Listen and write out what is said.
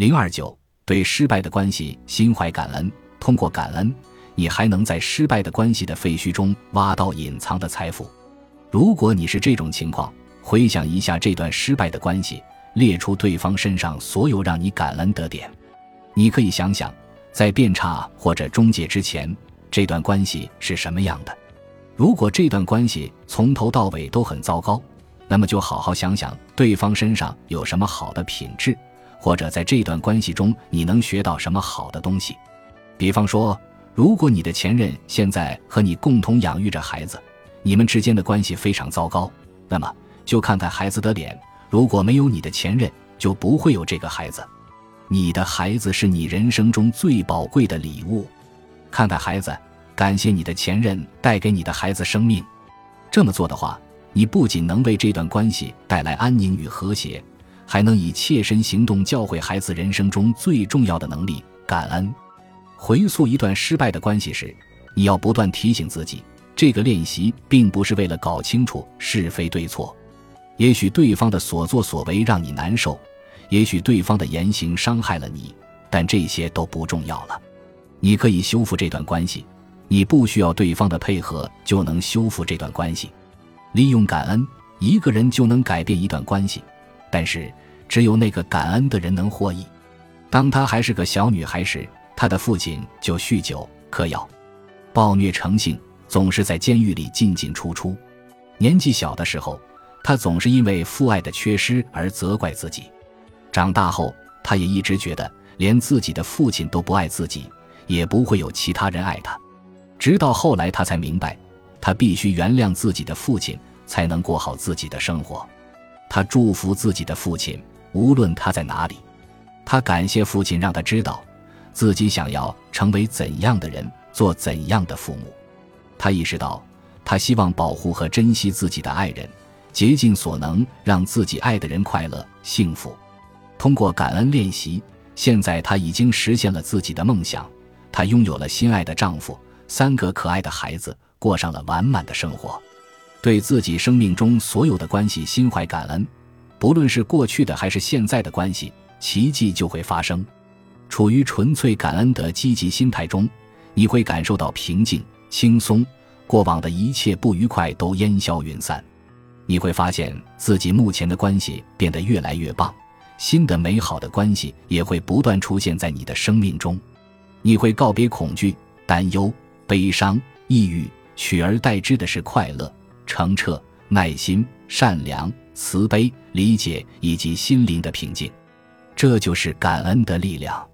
零二九，对失败的关系心怀感恩。通过感恩，你还能在失败的关系的废墟中挖到隐藏的财富。如果你是这种情况，回想一下这段失败的关系，列出对方身上所有让你感恩的点。你可以想想，在变差或者终结之前，这段关系是什么样的。如果这段关系从头到尾都很糟糕，那么就好好想想对方身上有什么好的品质。或者在这段关系中，你能学到什么好的东西？比方说，如果你的前任现在和你共同养育着孩子，你们之间的关系非常糟糕，那么就看看孩子的脸。如果没有你的前任，就不会有这个孩子。你的孩子是你人生中最宝贵的礼物。看看孩子，感谢你的前任带给你的孩子生命。这么做的话，你不仅能为这段关系带来安宁与和谐。还能以切身行动教会孩子人生中最重要的能力——感恩。回溯一段失败的关系时，你要不断提醒自己，这个练习并不是为了搞清楚是非对错。也许对方的所作所为让你难受，也许对方的言行伤害了你，但这些都不重要了。你可以修复这段关系，你不需要对方的配合就能修复这段关系。利用感恩，一个人就能改变一段关系。但是，只有那个感恩的人能获益。当她还是个小女孩时，她的父亲就酗酒、嗑药、暴虐成性，总是在监狱里进进出出。年纪小的时候，她总是因为父爱的缺失而责怪自己。长大后，她也一直觉得连自己的父亲都不爱自己，也不会有其他人爱她。直到后来，她才明白，她必须原谅自己的父亲，才能过好自己的生活。他祝福自己的父亲，无论他在哪里。他感谢父亲，让他知道自己想要成为怎样的人，做怎样的父母。他意识到，他希望保护和珍惜自己的爱人，竭尽所能让自己爱的人快乐幸福。通过感恩练习，现在他已经实现了自己的梦想。他拥有了心爱的丈夫，三个可爱的孩子，过上了完满的生活。对自己生命中所有的关系心怀感恩，不论是过去的还是现在的关系，奇迹就会发生。处于纯粹感恩的积极心态中，你会感受到平静、轻松，过往的一切不愉快都烟消云散。你会发现自己目前的关系变得越来越棒，新的美好的关系也会不断出现在你的生命中。你会告别恐惧、担忧、悲伤、抑郁，取而代之的是快乐。澄澈、耐心、善良、慈悲、理解以及心灵的平静，这就是感恩的力量。